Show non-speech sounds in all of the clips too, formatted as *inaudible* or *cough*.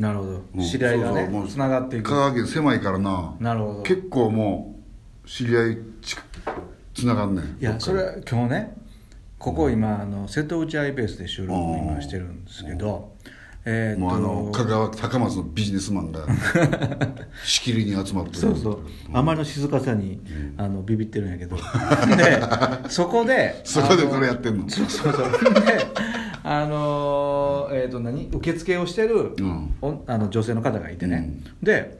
なるほど。うん知り合いがねそうそうもうつながっていく。香川県狭いからな。なるほど。結構もう知り合いちつながんねん。いやそれは今日ねここ今あの瀬戸内アイベースで収録を今してるんですけどえーもうあの香川高松のビジネスマンが *laughs* しきりに集まってる。そうそう。あまりの静かさにあのビビってるんやけど。*laughs* でそこで *laughs* そこでこれやってんの。そうそうそう。であのーえー、と何？受付をしてる、うん。おあの女性の方がいてね、で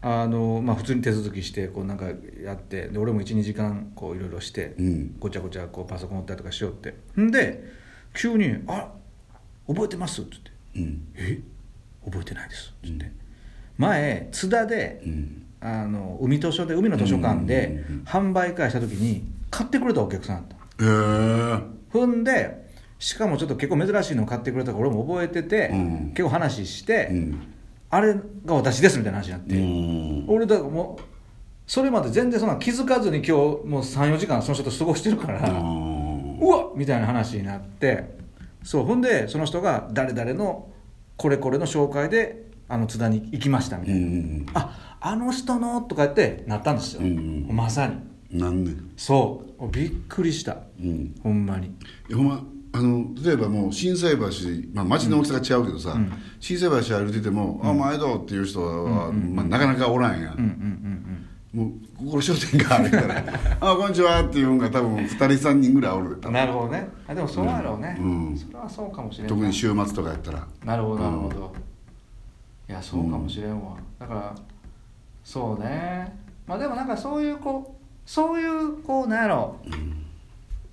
あのまあ、普通に手続きしてこうなんかやってで俺も12時間こういろいろして、うん。ごちゃごちゃこうパソコン打ったりとかしようって。んで急に「あ覚えてます?」って言って。うん「え？覚えてないです」って。言って、前津田で、うん。あの海図書で海の図書館でうんうんうんうん。販売会した時に買ってくれたお客さんだったへえほんでしかもちょっと結構珍しいのを買ってくれたから俺も覚えてて、うん。結構話して、うん。あれが私ですみたいな話になって、うん。俺だからもうそれまで全然そんな気づかずに今日もう34時間その人と過ごしてるから、うわっみたいな話になって。そうほんでその人が誰々のこれこれの紹介であの津田に行きましたみたいな、うんああの人のとか言ってなったんですよ、まさに。なんそう。びっくりした。うん。ほんまに。ほんまあの例えばもう心斎橋、まあ、町の大きさが違うけどさ、心斎橋歩いてても「あ前どう?」っていう人は、まあ、なかなかおらんや、うんうんうんもうここ商店があるから「*laughs* あこんにちは」っていうのが多分2人3人ぐらいおるうんなるほどね。あでもそうやろうね、うん。それはそうかもしれな。い特に週末とかやったら。なるほどなるほど、いやそうかもしれんわ、だからそうね。まあでもなんかそういうこうそういうこうなんやろ、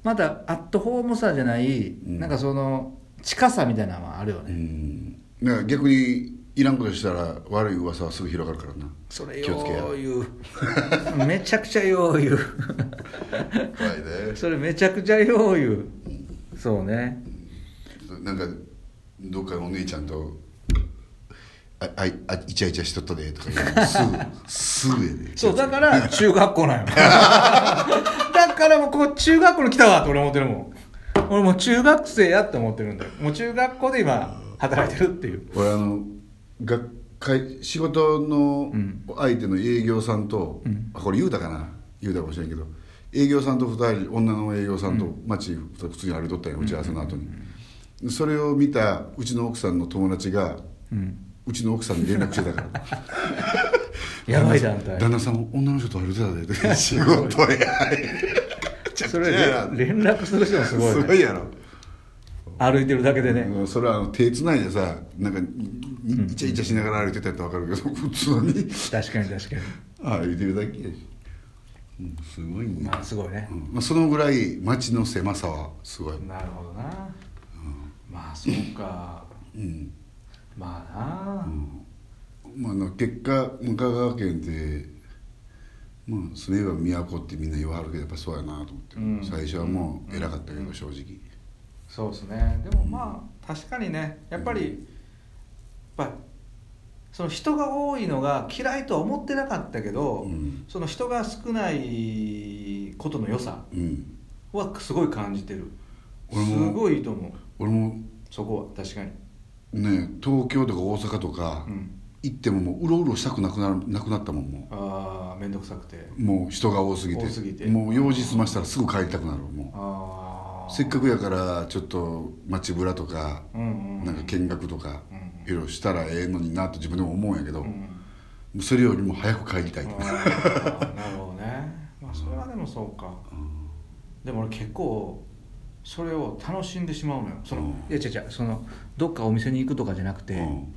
またアットホームさじゃない、ん。なんかその近さみたいなのはあるようね、んだから逆にいらんことしたら悪い噂はすぐ広がるからな。それ気をつけや。よう言う。*laughs* めちゃくちゃよう言う。怖いでそれめちゃくちゃよう言う。そうね。なんかどっかのお姉ちゃんとああいあイチャイチャしとったでとか言うのすぐ *laughs* すぐやで。そうだから中学校なんよ。だ *laughs* からもうここ中学校に来たわって俺思ってるもん。俺もう中学生やって思ってるんだよ。もう中学校で今働いてるっていう。俺あの学会仕事のうん相手の営業さんと、うん。あこれ言うたかな？言うたかもしれんけど。営業さんと2人女の営業さんと街普通に歩いとったんや打ち合わせの後に、それを見たうちの奥さんの友達がうん。うちの奥さんに連絡してたから。*laughs* やばい団体旦那さん女の人と歩いてたで *laughs* 仕事や。めちゃくちゃそれやなで連絡する人もすごい,、ね、すごいやろ。歩いてるだけでね、うんそれはあの手つないでさなんかにイチャイチャしながら歩いてたって分かるけど *laughs* 普通に。確かに確かに。歩いてるだけやし、うん、すごいね、まあすごいね。う、ん。まあ、そのぐらい街の狭さはすごい、なるほどな、まあそうか。うん。まあな、まあ、あの結果香川県って、まあ、住めば都ってみんな言わはるけどやっぱそうやなと思って、うん。最初はもう偉かったけど、正直。そうですね。でもまあ確かにねやっぱりやっぱその人が多いのが嫌いとは思ってなかったけど、うん。その人が少ないことの良さうん。はすごい感じてる。す俺もごいいいと思う。俺もそこは確かに。ね東京とか大阪とかうん。行ってももううろうろしたくなくなるなくなったもんもああ面倒くさくて。うもう人が多すぎて。多すぎて。もう用事済ましたらすぐ帰りたくなるもう。せっかくやからちょっと街ぶらとかうんうんなんか見学とかうんいろいろしたらええのになと自分でも思うんやけど、うんそれよりも早く帰りたいあーなるほどね。まあそれはでもそうか、でも俺結構それを楽しんでしまうのよ。その、うん。いや違う違うそのどっかお店に行くとかじゃなくて、うん。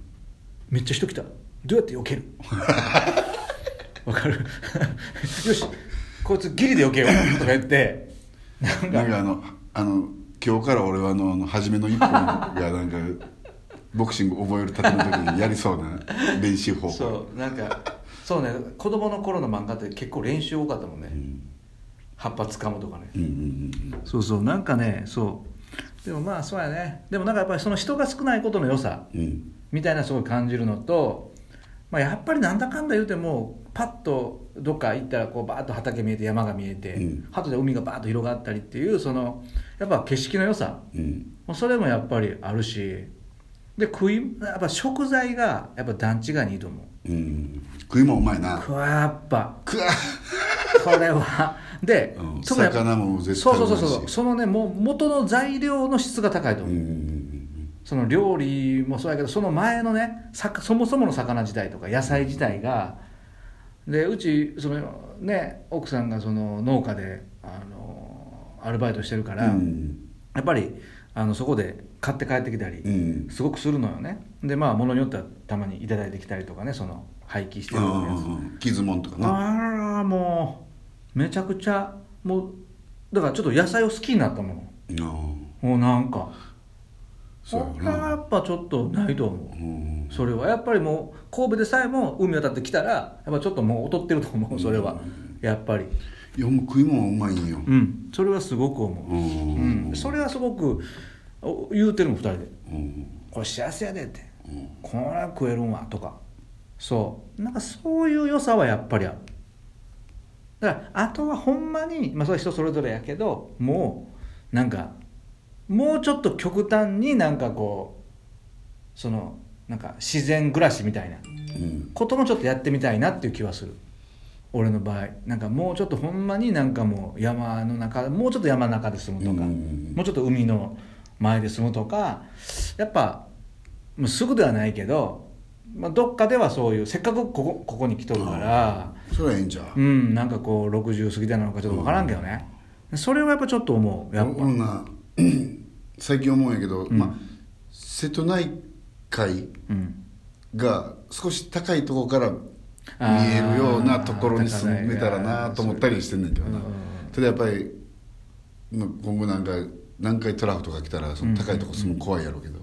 めっちゃ人来たどうやって避ける？*laughs* わかる？よしこいつギリで避けよう。とか言って。なんか。なんかあのあの今日から俺はあのあの初めの一本がなんかボクシング覚えるたての時にやりそうな *laughs* 練習方法。そうなんかそうね。子供の頃の漫画って結構練習多かったもんね、ん。葉っぱ掴むとかね。うんうんうん。そうそうなんかねそう。でもまあそうやね。でもなんかやっぱりその人が少ないことの良さうん。みたいなすごい感じるのと、まあ、やっぱりなんだかんだ言うてもパッとどっか行ったらこうバーッと畑見えて山が見えて、うん。後で海がバーッと広がったりっていうそのやっぱ景色の良さ。うん。それもやっぱりあるしで食いやっぱ食材がやっぱ段違いにいいと思う。うん。食いもんうまいな。これはやっぱ。くわ。これは。で、うん。魚も絶そう対うまいしそうそうそう。そのねもう元の材料の質が高いとう。思う、ん。その料理もそうやけどその前のねさそもそもの魚自体とか野菜自体がでうちそのね奥さんがその農家であのアルバイトしてるから、うん。やっぱりあのそこで買って帰ってきたり、うん。すごくするのよね。でまあ物によってはたまにいただいてきたりとかねその廃棄してるやつ、うん傷もんとかな。あらもうめちゃくちゃもうだからちょっと野菜を好きになったもうんのもうなんかそれはやっぱちょっとないと思う。うん。それは。やっぱりもう神戸でさえも海渡ってきたらやっぱちょっともう劣ってると思うそれは。やっぱり。いやもう食いもんうまいんようん。それはすごく思う、うん。うん、それはすごくお言うてるもん2人で。うん「これ幸せやで」って。うん「これは食えるんわ」とか。そう。なんかそういう良さはやっぱりある。だからあとはほんまにまあそれは人それぞれやけどもうなんかもうちょっと極端になんかこうそのなんか自然暮らしみたいなうん。こともちょっとやってみたいなっていう気はする。俺の場合。なんかもうちょっとほんまになんかもう山の中もうちょっと山の中で住むとか、うんもうちょっと海の前で住むとかやっぱもうすぐではないけど、まあ、どっかではそういうせっかくここここに来とるからそれはええんちゃう？うんなんかこう60過ぎたのかちょっと分からんけどね、それはやっぱちょっと思う。やっぱ最近思うんやけど、うん。まあ、瀬戸内海うん。が少し高いところから見えるようなところに住めたらなと思ったりしてんねんけどな。うんただやっぱりまあ今後なんか南海トラフとか来たらその高いとこ住むの怖いやろうけど、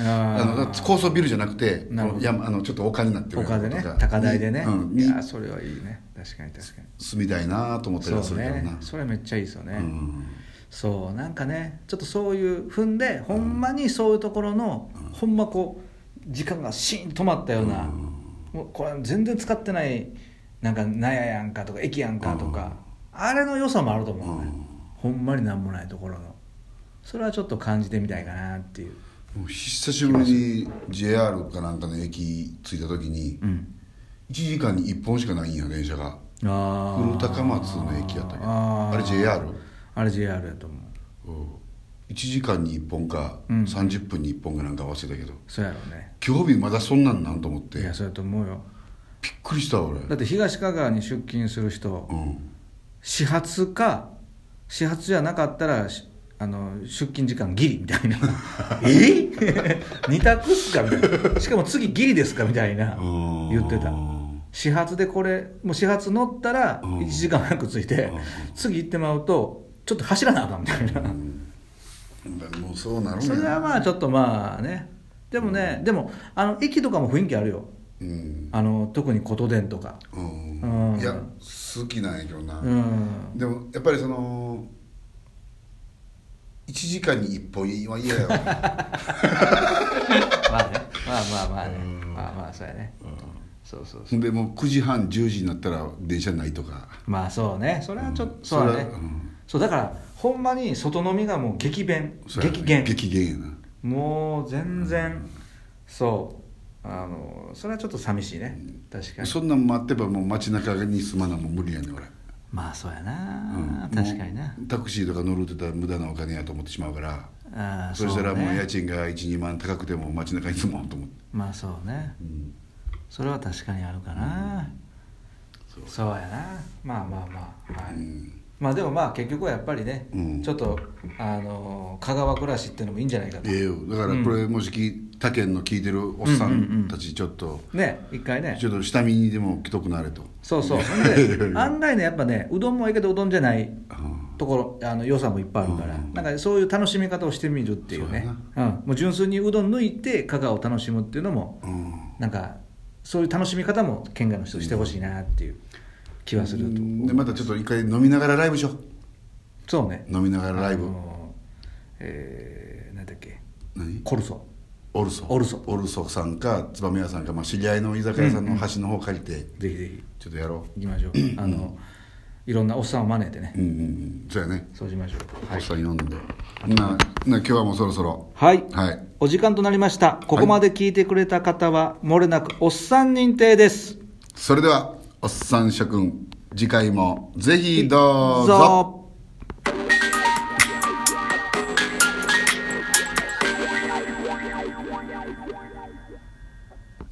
あのだって高層ビルじゃなくて山あのちょっと丘になってるよう他でね。高台でね、うん、いにやそれはいいね。確かに確かに。住みたいなと思ったりはするけどな。ね。それめっちゃいいですよね、うんそうなんかねちょっとそういう踏んでほんまにそういうところの、ほんまこう時間がシーンと止まったような、もうこれ全然使ってないなんか納屋やんかとか駅やんかとか、あれの良さもあると思うね、ほんまになんもないところの。それはちょっと感じてみたいかなっていう。久しぶりに JR かなんかの駅着いた時にうん。1時間に1本しかないんや電車が。あ古高松の駅やったけ？どあれ JR? あれ JR やと思う。1時間に1本か、うん。30分に1本かなんか合わせたけど。そうやろうね。今日日まだそんなんなんと思って。びっいやそうやと思うよ。くりした俺。だって東香川に出勤する人、うん。始発か始発じゃなかったらしあの出勤時間ギリみたいな。*laughs* え？*laughs* 二択っすかみたいな。しかも次ギリですかみたいな。うん。言ってた。始発でこれもう始発乗ったらうん。1時間早く着いてうん。次行ってまうとちょっと走らなあかんみたいな。もうそうなるんそれはまあちょっとまあね。でもねでもあの駅とかも雰囲気あるよ。うん、あの特に琴電とか。うん。うん。いや好きなんやけどな、うん。でもやっぱりその1時間に1本は嫌やわ。*laughs* まあね。まあまあまあね。うん。まあまあそうやね。そうそうそう。でもう9時半10時になったら電車ないとか。まあそうね。それはちょっと、うん。そうだね。それはうんそうだからほんまに外飲みがもう激弁。激減。激減やな。もう全然、そう。あのそれはちょっと寂しいね。確かに。そんなん待ってばもう街中に住まなもう無理やねん俺、まあそうやな、うん。確かにな。タクシーとか乗るってたら無駄なお金やと思ってしまうから。ああそしたらもうね。家賃が12万高くても街中に住もうと思って、まあそうね。うん。それは確かにあるかな、そう。そうやな。まあまあまあ。はい、うんまあでもまあ結局はやっぱりね、うん。ちょっとあの香川暮らしっていうのもいいんじゃないかと、ええよ。だからこれもしき他県の聞いてるおっさんたちちょっと、ね一回ね。ちょっと下見にでも来とくなれと、そうそう。*laughs* で案外ねやっぱねうどんもええけどうどんじゃないところあの良さもいっぱいあるから、うん。なんかそういう楽しみ方をしてみるっていうね。うん、もう純粋にうどん抜いて香川を楽しむっていうのもうん。なんかそういう楽しみ方も県外の人してほしいなっていう気はすると。でまたちょっと一回飲みながらライブしよう。そうね。飲みながらライブ、あのー、えー、なんだっけ。何？コルソ。オルソ。オルソ。オルソさんか燕屋さんか、まあ、知り合いの居酒屋さんの端の方借りて、うんうん、ぜひぜひ。ちょっとやろう。行きましょう。あのいろんなおっさんを招いてね。うんうんうん。そうやね。そうしましょう、はい、おっさん呼んで、なな今日はもうそろそろ。はい、はい、お時間となりました。ここまで聞いてくれた方は、はい、もれなくおっさん認定です。それでは。おっさん諸君次回もぜひどうぞ。